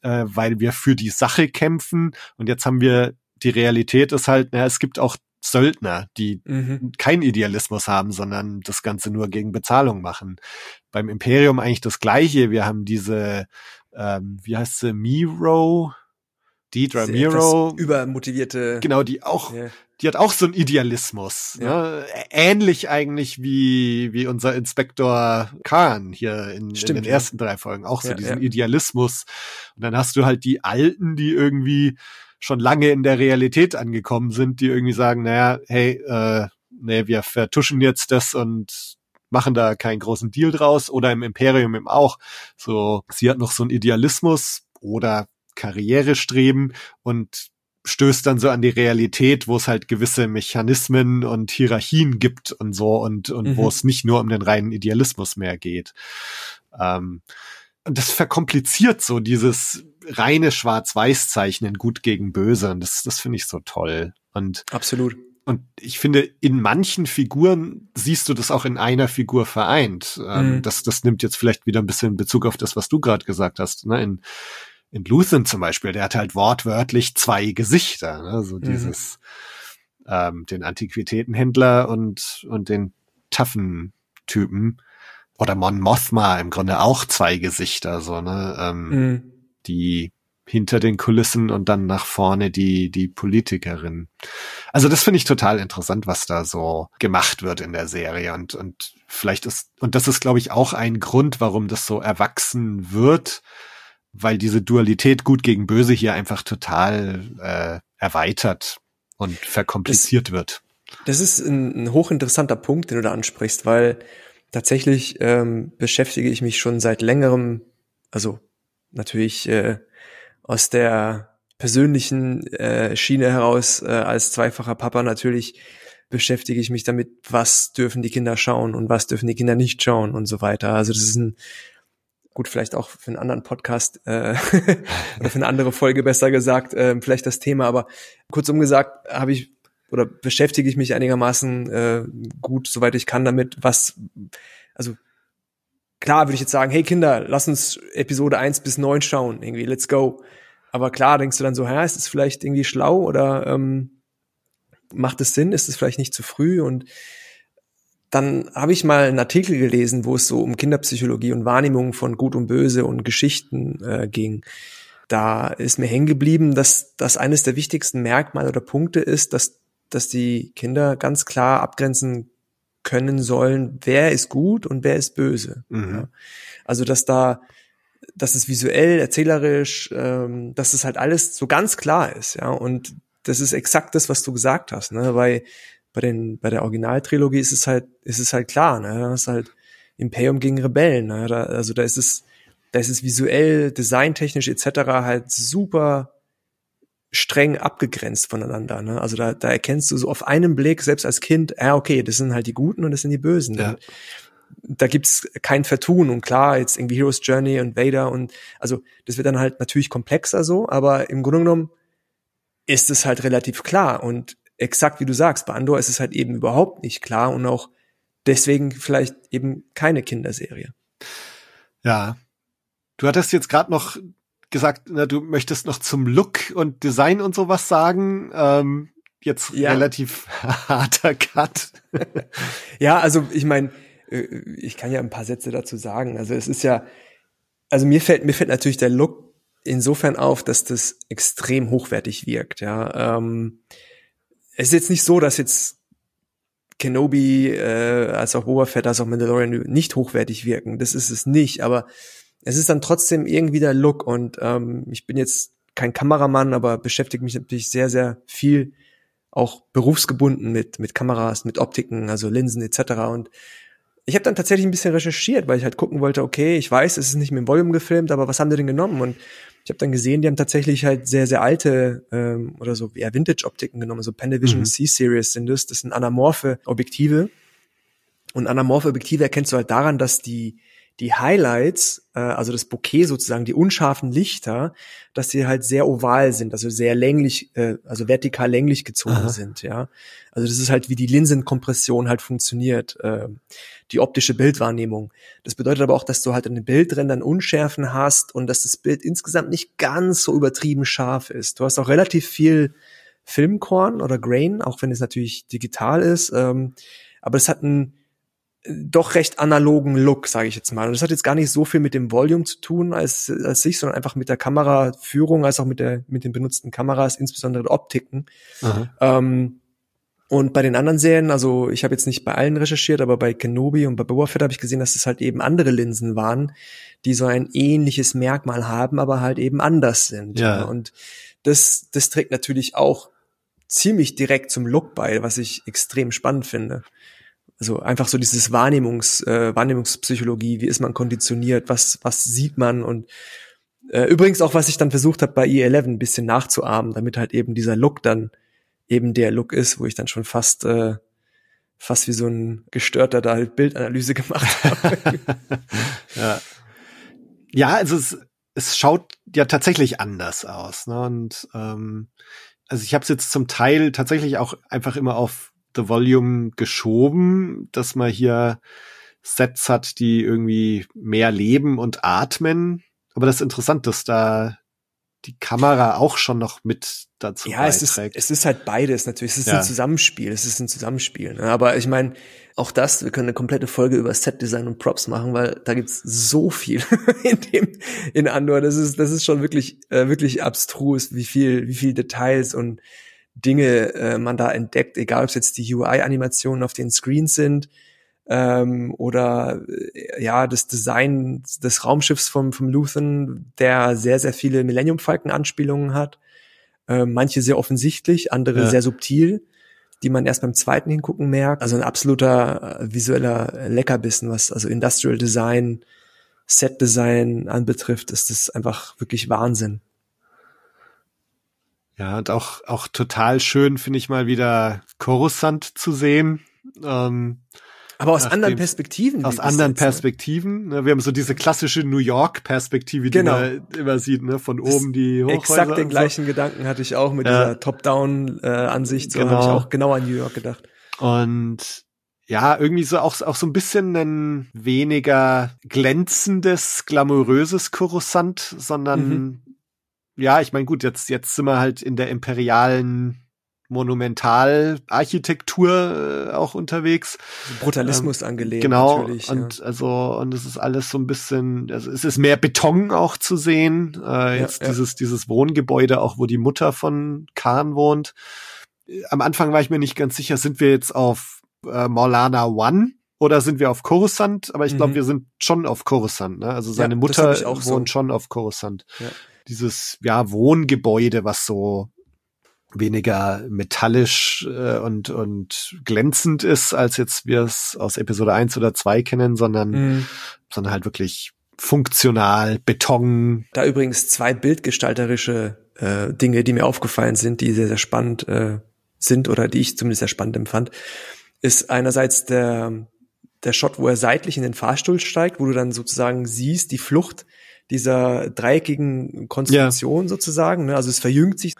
äh, weil wir für die Sache kämpfen. Und jetzt haben wir, die Realität ist halt, na, es gibt auch Söldner, die Mhm. keinen Idealismus haben, sondern das Ganze nur gegen Bezahlung machen. Beim Imperium eigentlich das Gleiche. Wir haben diese, ähm, wie heißt sie, Miro, Deidre Diese Miro, übermotivierte. genau, die auch, Ja. die hat auch so einen Idealismus. Ja. Ne? Ähnlich eigentlich wie, wie unser Inspektor Khan hier in, in Stimmt, den ja. ersten drei Folgen. Auch so Ja, diesen ja. Idealismus. Und dann hast du halt die Alten, die irgendwie schon lange in der Realität angekommen sind, die irgendwie sagen, naja, hey, äh, nee, wir vertuschen jetzt das und machen da keinen großen Deal draus oder im Imperium eben auch. So, sie hat noch so einen Idealismus oder Karrierestreben und stößt dann so an die Realität, wo es halt gewisse Mechanismen und Hierarchien gibt und so und, und Mhm. wo es nicht nur um den reinen Idealismus mehr geht. Ähm, das verkompliziert so dieses reine Schwarz-Weiß-Zeichnen gut gegen böse. Und das, das finde ich so toll. Und absolut. Und ich finde, in manchen Figuren siehst du das auch in einer Figur vereint. Ähm, mhm. das, das nimmt jetzt vielleicht wieder ein bisschen Bezug auf das, was du gerade gesagt hast. Ne? In, in Luthen zum Beispiel, der hat halt wortwörtlich zwei Gesichter. Ne? So mhm. dieses, ähm, den Antiquitätenhändler und, und den taffen Typen. Oder Mon Mothma im Grunde auch zwei Gesichter, so, ne? Ähm, mhm. Die hinter den Kulissen und dann nach vorne die, die Politikerin. Also das finde ich total interessant, was da so gemacht wird in der Serie und, und vielleicht ist, und das ist, glaube ich, auch ein Grund, warum das so erwachsen wird, weil diese Dualität gut gegen böse hier einfach total äh, erweitert und verkompliziert das, wird. Das ist ein, ein hochinteressanter Punkt, den du da ansprichst, weil tatsächlich ähm, beschäftige ich mich schon seit längerem, also natürlich äh, aus der persönlichen äh, Schiene heraus äh, als zweifacher Papa natürlich beschäftige ich mich damit, was dürfen die Kinder schauen und was dürfen die Kinder nicht schauen und so weiter. Also das ist ein gut, vielleicht auch für einen anderen Podcast äh, oder für eine andere Folge besser gesagt, äh, vielleicht das Thema, aber kurzum gesagt habe ich oder beschäftige ich mich einigermaßen äh, gut, soweit ich kann damit, was, also klar würde ich jetzt sagen, hey Kinder, lass uns Episode eins bis neun schauen, irgendwie, let's go. Aber klar denkst du dann so, hä, ist es vielleicht irgendwie schlau oder ähm, macht es Sinn, ist es vielleicht nicht zu früh? Und dann habe ich mal einen Artikel gelesen, wo es so um Kinderpsychologie und Wahrnehmung von Gut und Böse und Geschichten äh, ging. Da ist mir hängen geblieben, dass das eines der wichtigsten Merkmale oder Punkte ist, dass dass die Kinder ganz klar abgrenzen können sollen, wer ist gut und wer ist böse. Mhm. Ja. Also dass da, dass es visuell, erzählerisch, ähm, dass es halt alles so ganz klar ist, ja. Und das ist exakt das, was du gesagt hast, ne? Bei, bei den, bei der Originaltrilogie ist es halt, ist es halt klar, ne? Das ist halt Imperium gegen Rebellen, ne? Da, also da ist es, da ist es visuell, designtechnisch etc. halt super streng abgegrenzt voneinander. Ne? Also da, da erkennst du so auf einen Blick, selbst als Kind, ja, okay, das sind halt die Guten und das sind die Bösen. Ja. Da gibt's kein Vertun und klar, jetzt irgendwie Heroes Journey und Vader und also das wird dann halt natürlich komplexer so, aber im Grunde genommen ist es halt relativ klar und exakt wie du sagst, bei Andor ist es halt eben überhaupt nicht klar und auch deswegen vielleicht eben keine Kinderserie. Ja. Du hattest jetzt gerade noch gesagt, na, du möchtest noch zum Look und Design und sowas sagen. Ähm, jetzt ja. relativ harter Cut. ja, also ich meine, äh, ich kann ja ein paar Sätze dazu sagen. Also es ist ja, also mir fällt mir fällt natürlich der Look insofern auf, dass das extrem hochwertig wirkt. Ja, ähm, es ist jetzt nicht so, dass jetzt Kenobi äh, als auch Boba Fett als auch Mandalorian nicht hochwertig wirken. Das ist es nicht. Aber es ist dann trotzdem irgendwie der Look und ähm, ich bin jetzt kein Kameramann, aber beschäftige mich natürlich sehr, sehr viel auch berufsgebunden mit, mit Kameras, mit Optiken, also Linsen etc. Und ich habe dann tatsächlich ein bisschen recherchiert, weil ich halt gucken wollte, okay, ich weiß, es ist nicht mit dem Volume gefilmt, aber was haben die denn genommen? Und ich habe dann gesehen, die haben tatsächlich halt sehr, sehr alte ähm, oder so eher Vintage-Optiken genommen. Also Panavision mhm. C-Series sind das. Das sind anamorphe Objektive. Und anamorphe Objektive erkennst du halt daran, dass die die Highlights, äh, also das Bouquet sozusagen, die unscharfen Lichter, dass die halt sehr oval sind, also sehr länglich, äh, also vertikal länglich gezogen Aha. sind, ja. Also das ist halt, wie die Linsenkompression halt funktioniert, äh, die optische Bildwahrnehmung. Das bedeutet aber auch, dass du halt an den Bildrändern Unschärfen hast und dass das Bild insgesamt nicht ganz so übertrieben scharf ist. Du hast auch relativ viel Filmkorn oder Grain, auch wenn es natürlich digital ist, ähm, aber es hat ein doch recht analogen Look, sage ich jetzt mal. Und das hat jetzt gar nicht so viel mit dem Volume zu tun als, als sich, sondern einfach mit der Kameraführung, als auch mit der mit den benutzten Kameras, insbesondere der Optiken. Ähm, und bei den anderen Serien, also ich habe jetzt nicht bei allen recherchiert, aber bei Kenobi und bei Boba Fett habe ich gesehen, dass es halt eben andere Linsen waren, die so ein ähnliches Merkmal haben, aber halt eben anders sind. Ja. Und das, das trägt natürlich auch ziemlich direkt zum Look bei, was ich extrem spannend finde. Also einfach so dieses Wahrnehmungs, äh, Wahrnehmungspsychologie, wie ist man konditioniert, was, was sieht man und äh, übrigens auch, was ich dann versucht habe bei E11 ein bisschen nachzuahmen, damit halt eben dieser Look dann eben der Look ist, wo ich dann schon fast äh, fast wie so ein gestörter da halt Bildanalyse gemacht habe. ja. ja, also es, es schaut ja tatsächlich anders aus. Ne? Und ähm, also ich habe es jetzt zum Teil tatsächlich auch einfach immer auf The Volume geschoben, dass man hier Sets hat, die irgendwie mehr leben und atmen. Aber das ist interessant, dass da die Kamera auch schon noch mit dazu ja, beiträgt. es ist, es ist halt beides natürlich. Es ist ja. ein Zusammenspiel. Es ist ein Zusammenspiel. Ne? Aber ich meine, auch das, wir können eine komplette Folge über Setdesign und Props machen, weil da gibt's so viel in dem, in Andor. Das ist, das ist schon wirklich, äh, wirklich abstrus, wie viel, wie viel Details und Dinge äh, man da entdeckt, egal ob es jetzt die UI-Animationen auf den Screens sind, ähm, oder äh, ja das Design des Raumschiffs vom, vom Luthen, der sehr, sehr viele Millennium Falcon Anspielungen hat. Äh, manche sehr offensichtlich, andere ja. sehr subtil, die man erst beim zweiten Hingucken merkt. Also ein absoluter äh, visueller Leckerbissen, was also Industrial Design, Set Design anbetrifft, ist das einfach wirklich Wahnsinn. Ja, und auch, auch total schön finde ich mal wieder Coruscant zu sehen. Ähm, aber aus anderen Perspektiven. Aus anderen? Perspektiven. Ne? Wir haben so diese klassische New York-Perspektive, die genau. man immer sieht, ne? von oben die Hochhäuser. Exakt den gleichen so. Gedanken hatte ich auch mit ja. dieser Top-Down-Ansicht. So genau. habe ich auch genau an New York gedacht. Und ja, irgendwie so auch, auch so ein bisschen ein weniger glänzendes, glamouröses Coruscant, sondern mhm. Ja, ich meine, gut, jetzt, jetzt sind wir halt in der imperialen Monumentalarchitektur äh, auch unterwegs. Brutalismus ähm, angelegt. Genau. Und ja. also und es ist alles so ein bisschen, also es ist mehr Beton auch zu sehen. Äh, jetzt ja, dieses dieses Wohngebäude auch, wo die Mutter von Khan wohnt. Am Anfang war ich mir nicht ganz sicher, sind wir jetzt auf äh, Morlana One oder sind wir auf Coruscant? Aber ich glaube, mhm. wir sind schon auf Coruscant. Ne? Also seine Mutter wohnt so. schon auf Coruscant. Dieses ja Wohngebäude, was so weniger metallisch äh, und, und glänzend ist, als jetzt wir es aus Episode 1 oder 2 kennen, sondern, mhm. sondern halt wirklich funktional, Beton. Da übrigens zwei bildgestalterische äh, Dinge, die mir aufgefallen sind, die sehr, sehr spannend äh, sind oder die ich zumindest sehr spannend empfand, ist einerseits der, der Shot, wo er seitlich in den Fahrstuhl steigt, wo du dann sozusagen siehst, die Flucht dieser dreieckigen Konstruktion ja. sozusagen. Ne? Also es verjüngt sich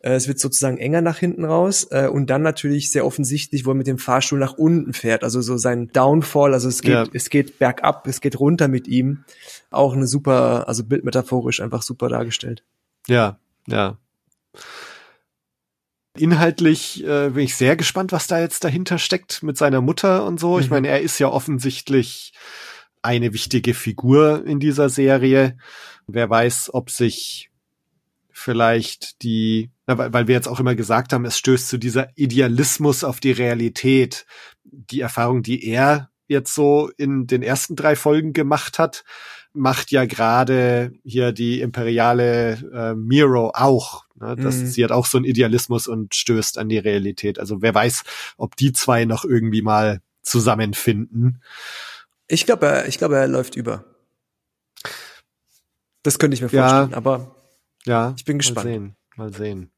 äh, es wird sozusagen enger nach hinten raus äh, und dann natürlich sehr offensichtlich, wo er mit dem Fahrstuhl nach unten fährt. Also so sein Downfall, also es geht, ja. es geht bergab, es geht runter mit ihm. Auch eine super, also bildmetaphorisch einfach super dargestellt. Ja, ja. Inhaltlich äh, bin ich sehr gespannt, was da jetzt dahinter steckt mit seiner Mutter und so. Mhm. Ich meine, er ist ja offensichtlich eine wichtige Figur in dieser Serie. Wer weiß, ob sich vielleicht die, weil wir jetzt auch immer gesagt haben, es stößt zu dieser Idealismus auf die Realität. Die Erfahrung, die er jetzt so in den ersten drei Folgen gemacht hat, macht ja gerade hier die imperiale äh, Miro auch. Ne? Das, mhm. Sie hat auch so einen Idealismus und stößt an die Realität. Also wer weiß, ob die zwei noch irgendwie mal zusammenfinden. Ich glaube, er, ich glaube, er läuft über. Das könnte ich mir vorstellen, ja, aber ja, ich bin gespannt. Mal sehen, mal sehen.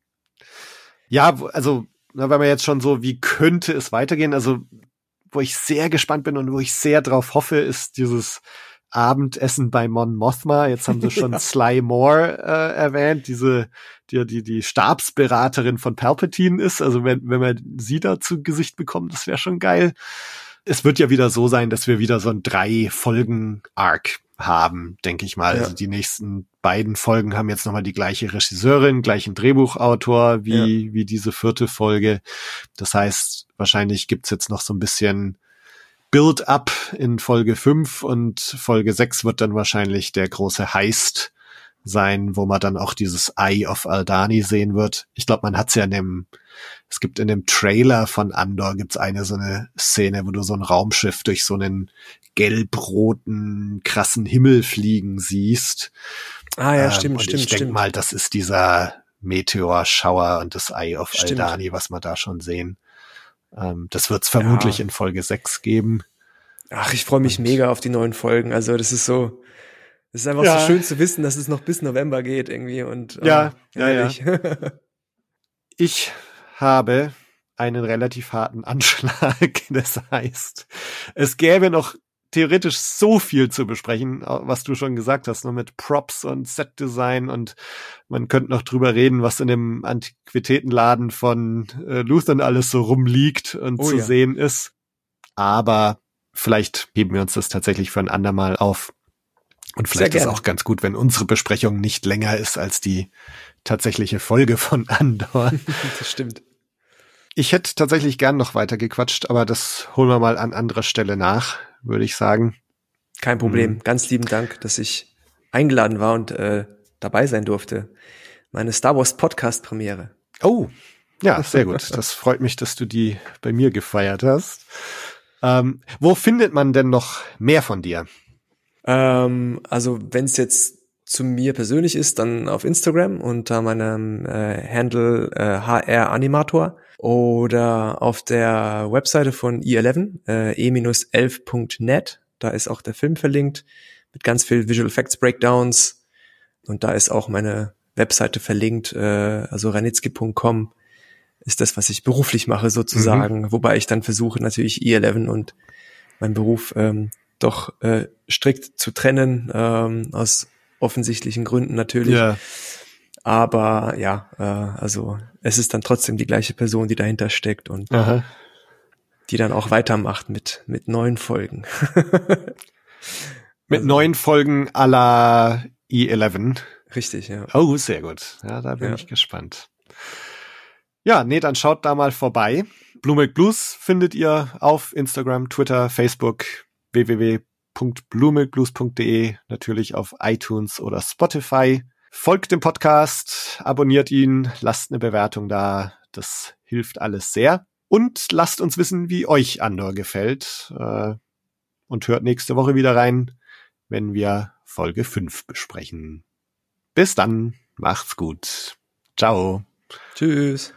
Ja, also, wenn man jetzt schon so, wie könnte es weitergehen? Also, wo ich sehr gespannt bin und wo ich sehr drauf hoffe, ist dieses Abendessen bei Mon Mothma. Jetzt haben sie schon ja. Sly Moore äh, erwähnt, diese, die, die die Stabsberaterin von Palpatine ist. Also wenn, wenn man sie da zu Gesicht bekommt, das wäre schon geil. Es wird ja wieder so sein, dass wir wieder so ein drei Folgen Arc haben, denke ich mal. Ja. Also die nächsten beiden Folgen haben jetzt nochmal die gleiche Regisseurin, gleichen Drehbuchautor wie, ja. wie diese vierte Folge. Das heißt, wahrscheinlich gibt's jetzt noch so ein bisschen Build-up in Folge 5 und Folge 6 wird dann wahrscheinlich der große Heist sein, wo man dann auch dieses Eye of Aldani sehen wird. Ich glaube, man hat's ja in dem, es gibt in dem Trailer von Andor gibt's eine so eine Szene, wo du so ein Raumschiff durch so einen gelb-roten, krassen Himmel fliegen siehst. Ah ja, ähm, stimmt, und stimmt, ich denke mal, das ist dieser Meteorschauer und das Eye of stimmt. Aldani, was wir da schon sehen. Ähm, das wird's vermutlich ja. in Folge 6 geben. Ach, ich freue mich und mega auf die neuen Folgen. Also das ist so, es ist einfach ja. so schön zu wissen, dass es noch bis November geht irgendwie und ja, oh, ja, ja. ich habe einen relativ harten Anschlag. Das heißt, es gäbe noch theoretisch so viel zu besprechen, was du schon gesagt hast, nur mit Props und Setdesign und man könnte noch drüber reden, was in dem Antiquitätenladen von äh, Luthern alles so rumliegt und oh, zu ja. sehen ist. Aber vielleicht heben wir uns das tatsächlich für ein andermal auf. Und vielleicht ist auch ganz gut, wenn unsere Besprechung nicht länger ist als die tatsächliche Folge von Andor. das stimmt. Ich hätte tatsächlich gern noch weiter gequatscht, aber das holen wir mal an anderer Stelle nach, würde ich sagen. Kein Problem. Mhm. Ganz lieben Dank, dass ich eingeladen war und äh, dabei sein durfte. Meine Star Wars Podcast Premiere. Oh, ja, sehr gut. Das freut mich, dass du die bei mir gefeiert hast. Ähm, wo findet man denn noch mehr von dir? Ähm, also wenn es jetzt zu mir persönlich ist, dann auf Instagram unter meinem äh, Handle äh, HR Animator oder auf der Webseite von E11, äh, e-11.net. Da ist auch der Film verlinkt mit ganz viel Visual Effects Breakdowns und da ist auch meine Webseite verlinkt, äh, also ranitzky.com ist das, was ich beruflich mache sozusagen, mhm. wobei ich dann versuche natürlich E11 und mein Beruf ähm, doch äh, strikt zu trennen, ähm, aus offensichtlichen Gründen natürlich. Ja. Aber ja, äh, also es ist dann trotzdem die gleiche Person, die dahinter steckt und Aha. die dann auch weitermacht mit, mit neuen Folgen. mit also, neuen Folgen à la E11. Richtig, ja. Oh, sehr gut. Ja, da bin ja. ich gespannt. Ja, nee, dann schaut da mal vorbei. Blue Blues findet ihr auf Instagram, Twitter, Facebook, www.bluemilkblues.de, natürlich auf iTunes oder Spotify. Folgt dem Podcast, abonniert ihn, lasst eine Bewertung da. Das hilft alles sehr. Und lasst uns wissen, wie euch Andor gefällt. Äh, und hört nächste Woche wieder rein, wenn wir Folge 5 besprechen. Bis dann, macht's gut. Ciao. Tschüss.